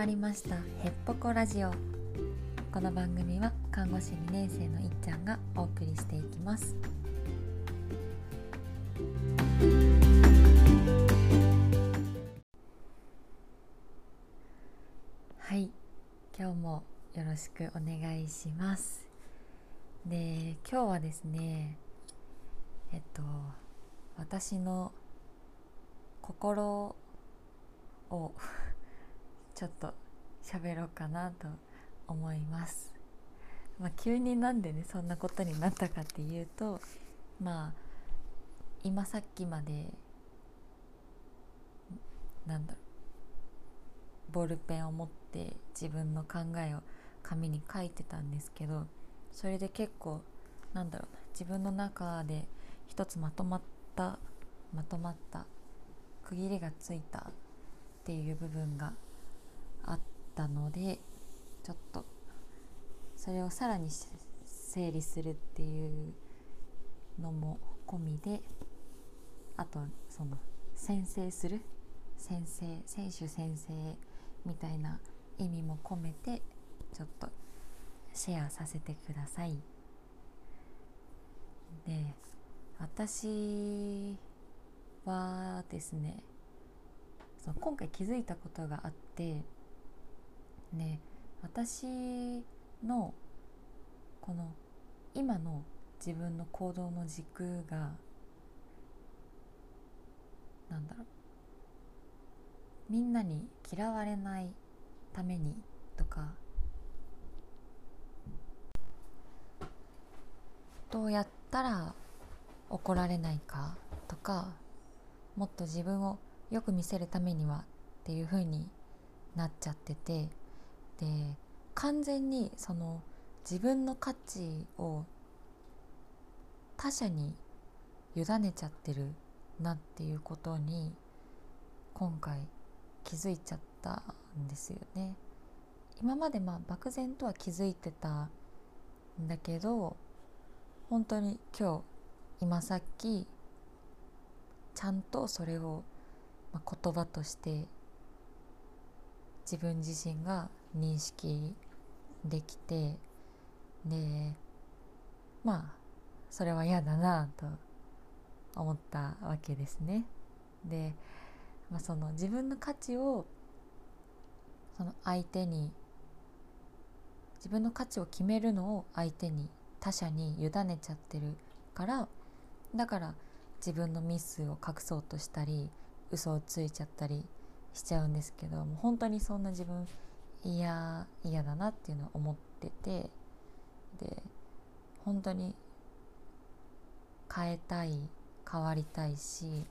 まりましたへっぽこラジオ。この番組は看護師2年生のいっちゃんがお送りしていきます。はい今日もよろしくお願いします。で今日はですねえっと私の心をちょっと喋ろうかなと思います。まあ、急になんでねそんなことになったかっていうとまあ今さっきまでなんだろうボールペンを持って自分の考えを紙に書いてたんですけどそれで結構なんだろうな自分の中で一つまとまったまとまった区切りがついたっていう部分があったのでちょっとそれをさらに整理するっていうのも込みであとその先制する先生選手先生みたいな意味も込めてちょっとシェアさせてください。で私はですねその今回気づいたことがあってね私のこの今の自分の行動の軸がなんだろう。みんなに嫌われないためにとかどうやったら怒られないかとかもっと自分をよく見せるためにはっていう風になっちゃっててで完全にその自分の価値を他者に委ねちゃってるなっていうことに今回気づいちゃったんですよね。今までまあ漠然とは気づいてたんだけど本当に今日今さっきちゃんとそれを、言葉として自分自身が認識できてでまあそれは嫌だなと思ったわけですね。で、まあ、その自分の価値をその相手に自分の価値を決めるのを相手に他者に委ねちゃってるからだから自分のミスを隠そうとしたり嘘をついちゃったりしちゃうんですけどもう本当にそんな自分嫌嫌だなっていうのは思っててで本当に変えたい変わりたいし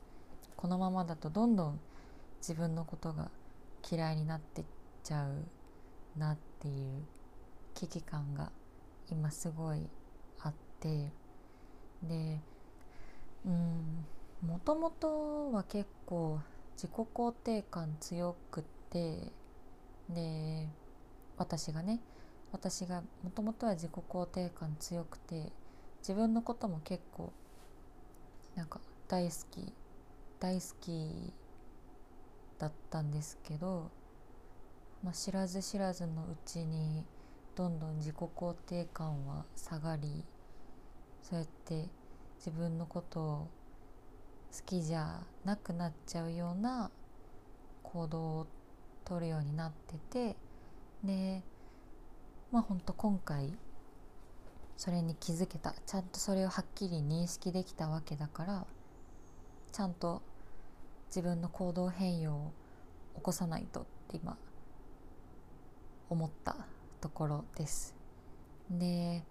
このままだとどんどん自分のことが嫌いになってっちゃうなっていう危機感が今すごいあってでうんもともとは結構自己肯定感強くってで私がね私がもともとは自己肯定感強くて自分のことも結構なんか大好き大好きだったんですけど、まあ、知らず知らずのうちにどんどん自己肯定感は下がりそうやって自分のことを好きじゃなくなっちゃうような行動をとるようになっててでまあほんと今回それに気づけたちゃんとそれをはっきり認識できたわけだからちゃんと自分の行動変容を起こさないとって今思ったところです。で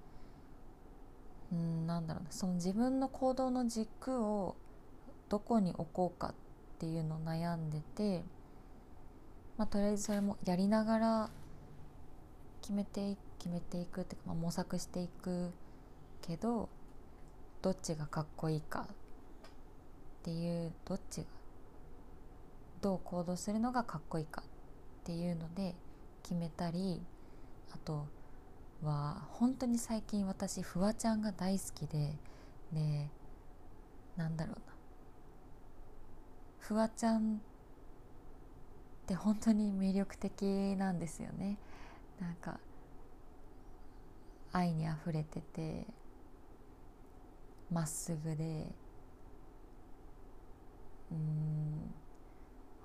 うんなんだろうなその自分の行動の軸をどこに置こうかっていうのを悩んでて、まあ、とりあえずそれもやりながら決めて決めていくっていうか、まあ、模索していくけどどっちがかっこいいかっていうどっちがどう行動するのがかっこいいかっていうので決めたりあとは本当に最近私フワちゃんが大好きででなんだろうな。フワちゃんって本当に魅力的なんですよね。なんか愛にあふれててまっすぐでうん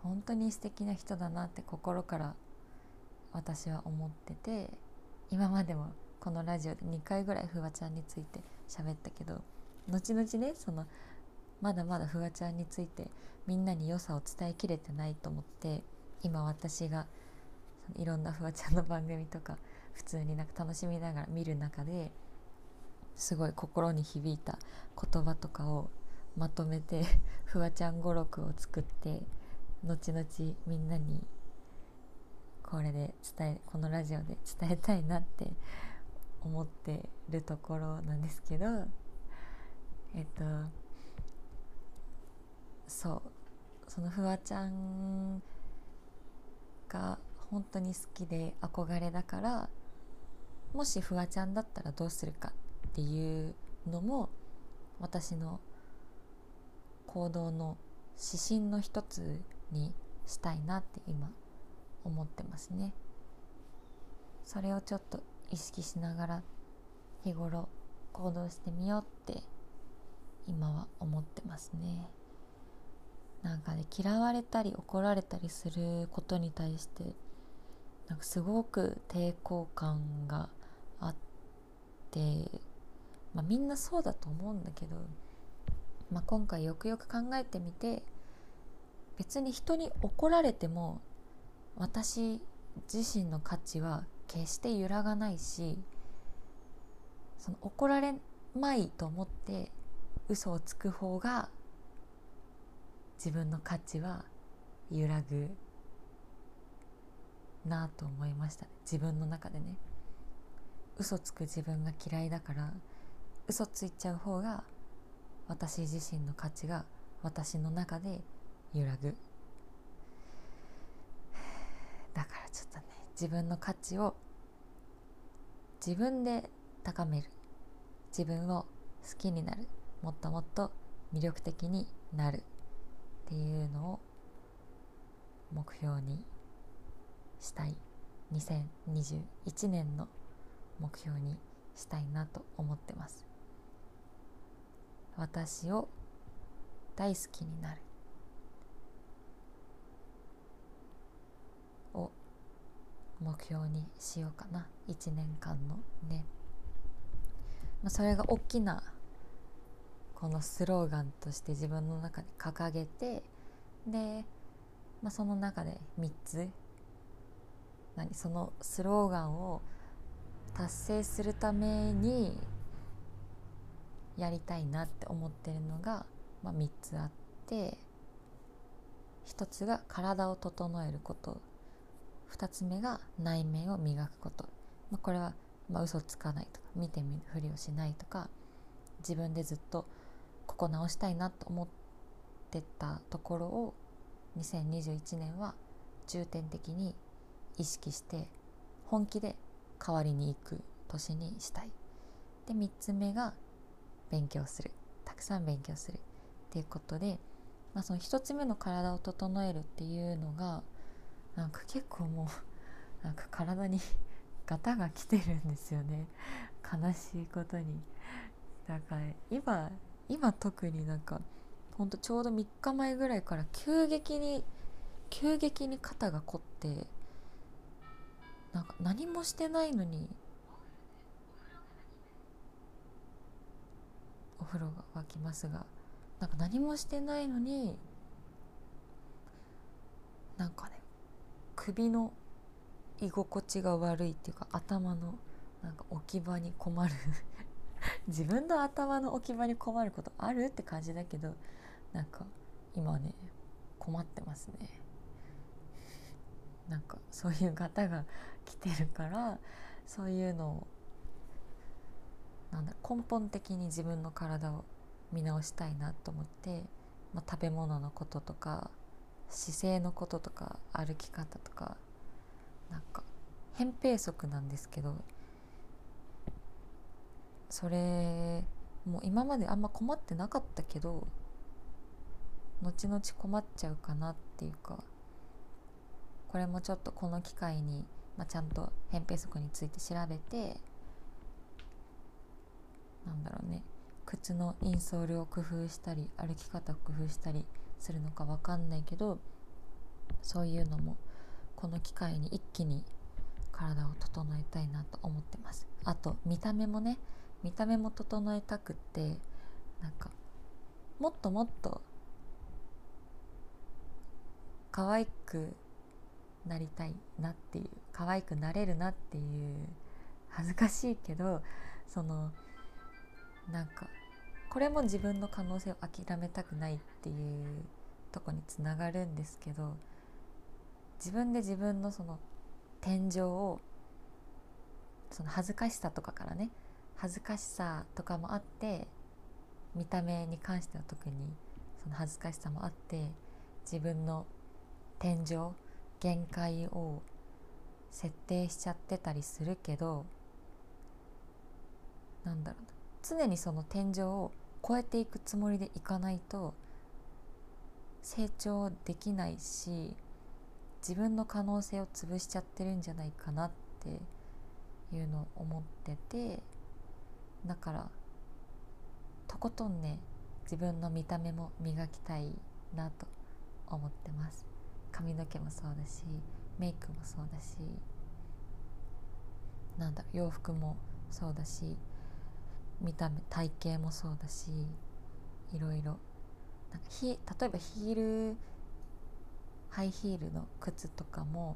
本当に素敵な人だなって心から私は思ってて今までもこのラジオで2回ぐらいフワちゃんについて喋ったけど後々ねそのまだまだフワちゃんについてみんなに良さを伝えきれてないと思って今私がいろんなフワちゃんの番組とか普通になんか楽しみながら見る中ですごい心に響いた言葉とかをまとめて フワちゃん語録を作って後々みんなにこれで伝えこのラジオで伝えたいなって思ってるところなんですけどえっとそう。そのフワちゃんが本当に好きで憧れだからもしフワちゃんだったらどうするかっていうのも私の行動の指針の一つにしたいなって今思ってますね。それをちょっと意識しながら日頃行動してみようって今は思ってますね。なんかね嫌われたり怒られたりすることに対してなんかすごく抵抗感があって、まあ、みんなそうだと思うんだけど、まあ、今回よくよく考えてみて別に人に怒られても私自身の価値は決して揺らがないしその怒られまいと思って嘘をつく方が自分の価値は揺らぐなと思いました自分の中でね。嘘つく自分が嫌いだから嘘ついちゃう方が私自身の価値が私の中で揺らぐ。だからちょっとね自分の価値を自分で高める。自分を好きになる。もっともっと魅力的になる。っていうのを目標にしたい。2021年の目標にしたいなと思ってます。私を大好きになる。を目標にしようかな。1年間のね、まあ、それが大きなこのスローガンとして自分の中で掲げてで、まあ、その中で3つ何そのスローガンを達成するためにやりたいなって思ってるのが、まあ、3つあって1つが体を整えること2つ目が内面を磨くこと、まあ、これはまあ嘘つかないとか見てみるふりをしないとか自分でずっとこ直したいなと思ってたところを2021年は重点的に意識して本気で変わりに行く年にしたい。で3つ目が勉強する。たくさん勉強するっていうことで、まあ、その1つ目の体を整えるっていうのがなんか結構もうなんか体に ガタが来てるんですよね。悲しいことに。だから今今特になんかほんとちょうど3日前ぐらいから急激に急激に肩が凝ってなんか何もしてないのにお風呂が沸きますがなんか何もしてないのになんかね首の居心地が悪いっていうか頭のなんか置き場に困る。自分の頭の置き場に困ることあるって感じだけどなんか今ね困ってますね。なんかそういう方が来てるからそういうのをなんだ根本的に自分の体を見直したいなと思って、まあ、食べ物のこととか姿勢のこととか歩き方とかなんか扁平足なんですけどそれもう今まであんま困ってなかったけど後々困っちゃうかなっていうかこれもちょっとこの機会に、まあ、ちゃんと扁平足について調べてなんだろうね靴のインソールを工夫したり歩き方を工夫したりするのか分かんないけどそういうのもこの機会に一気に体を整えたいなと思ってます。あと見た目もね見た目も整えたくってなんかもっともっと可愛くなりたいなっていう可愛くなれるなっていう恥ずかしいけどそのなんかこれも自分の可能性を諦めたくないっていうとこにつながるんですけど自分で自分のその天井をその恥ずかしさとかからね恥ずかしさとかもあって見た目に関しては特にその恥ずかしさもあって自分の天井限界を設定しちゃってたりするけどなんだろう常にその天井を超えていくつもりでいかないと成長できないし自分の可能性を潰しちゃってるんじゃないかなっていうのを思っててだからとことんね自分の見た目も磨きたいなと思ってます。髪の毛もそうだしメイクもそうだしなんだ洋服もそうだし見た目体型もそうだしいろいろ。なんかひ例えばヒールハイヒールの靴とかも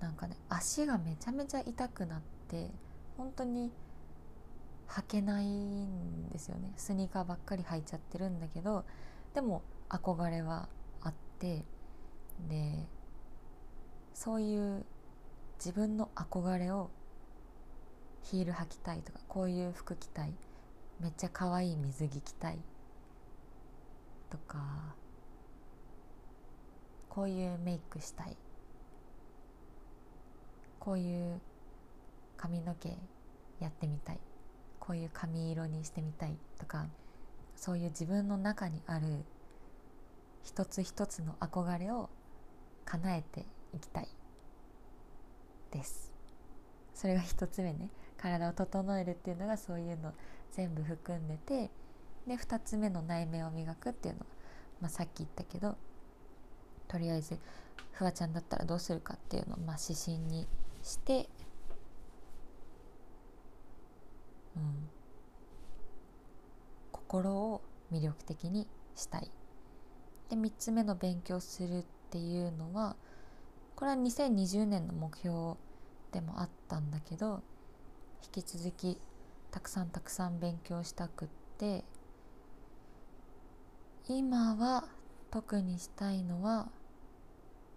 なんかね足がめちゃめちゃ痛くなって本当に履けないんですよね。スニーカーばっかり履いちゃってるんだけどでも憧れはあってでそういう自分の憧れをヒール履きたいとかこういう服着たいめっちゃ可愛い水着着たいとかこういうメイクしたいこういう髪の毛やってみたいこういう髪色にしてみたいとかそういう自分の中にある一つ一つの憧れを叶えていきたいです。それが一つ目ね。体を整えるっていうのがそういうの全部含んでてで2つ目の内面を磨くっていうのは、まあ、さっき言ったけどとりあえずフワちゃんだったらどうするかっていうのをまあ指針にしてうん。心を魅力的にしたい。で3つ目の勉強するっていうのはこれは2020年の目標でもあったんだけど引き続きたくさんたくさん勉強したくって今は特にしたいのは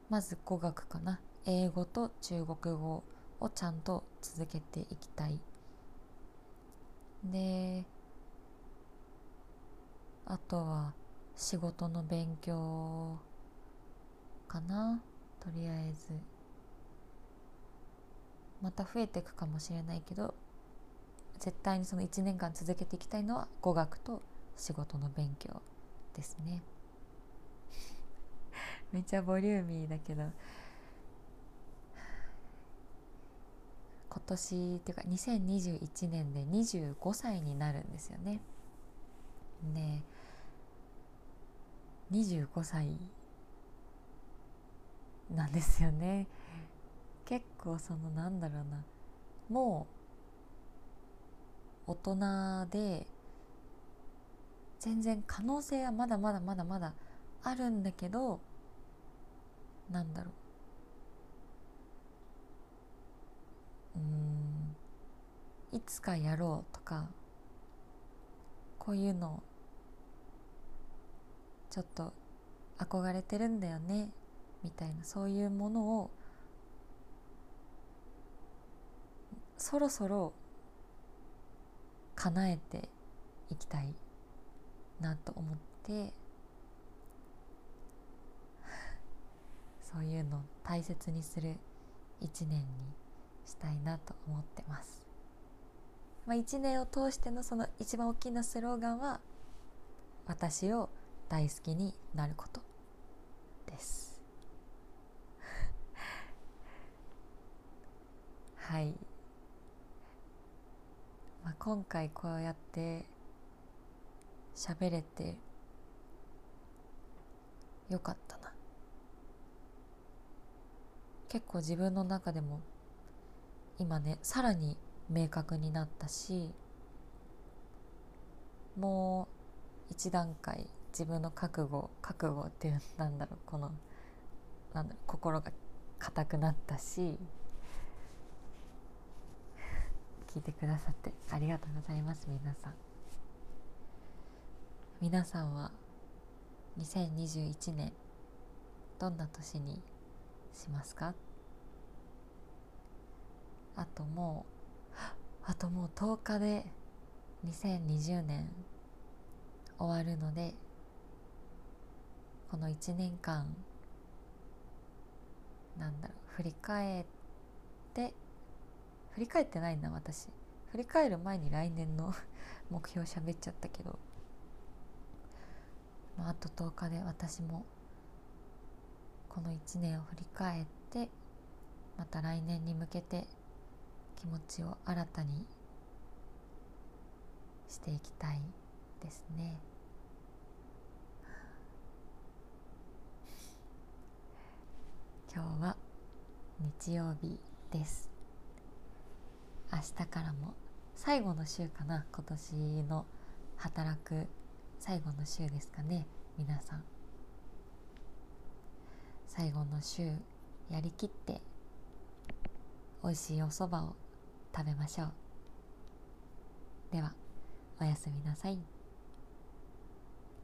まず語学かな。英語と中国語をちゃんと続けていきたい。であとは仕事の勉強かなとりあえず。また増えていくかもしれないけど絶対にその1年間続けていきたいのは語学と仕事の勉強ですね。めっちゃボリューミーだけど。年っていうか2021年で25歳になるんですよね。で25歳なんですよね。結構そのなんだろうな。もう大人で全然可能性はまだまだまだまだあるんだけどなんだろううんいつかやろうとかこういうのちょっと憧れてるんだよねみたいなそういうものをそろそろ叶えていきたいなと思って そういうのを大切にする一年にしたいなと思ってます。まあ、1年を通してのその一番大きなスローガンは「私を大好きになること」です。はい、まあ、今回こうやって喋れてよかったな結構自分の中でも今ねさらに明確になったしもう一段階自分の覚悟覚悟っていうなんだろうこのなんだろう心が硬くなったし聞いてくださってありがとうございます皆さん。皆さんは2021年どんな年にしますか？あともうあともう10日で2020年終わるのでこの1年間なんだろう振り返って振り返ってないな私。振り返る前に来年の 目標喋っちゃったけど、まあ、あと10日で私もこの1年を振り返ってまた来年に向けて気持ちを新たにしていきたいですね。今日は日曜日です。明日からも最後の週かな。今年の働く最後の週ですかね。皆さん。最後の週やりきって美味しいお蕎麦を食べましょうではおやすみなさい。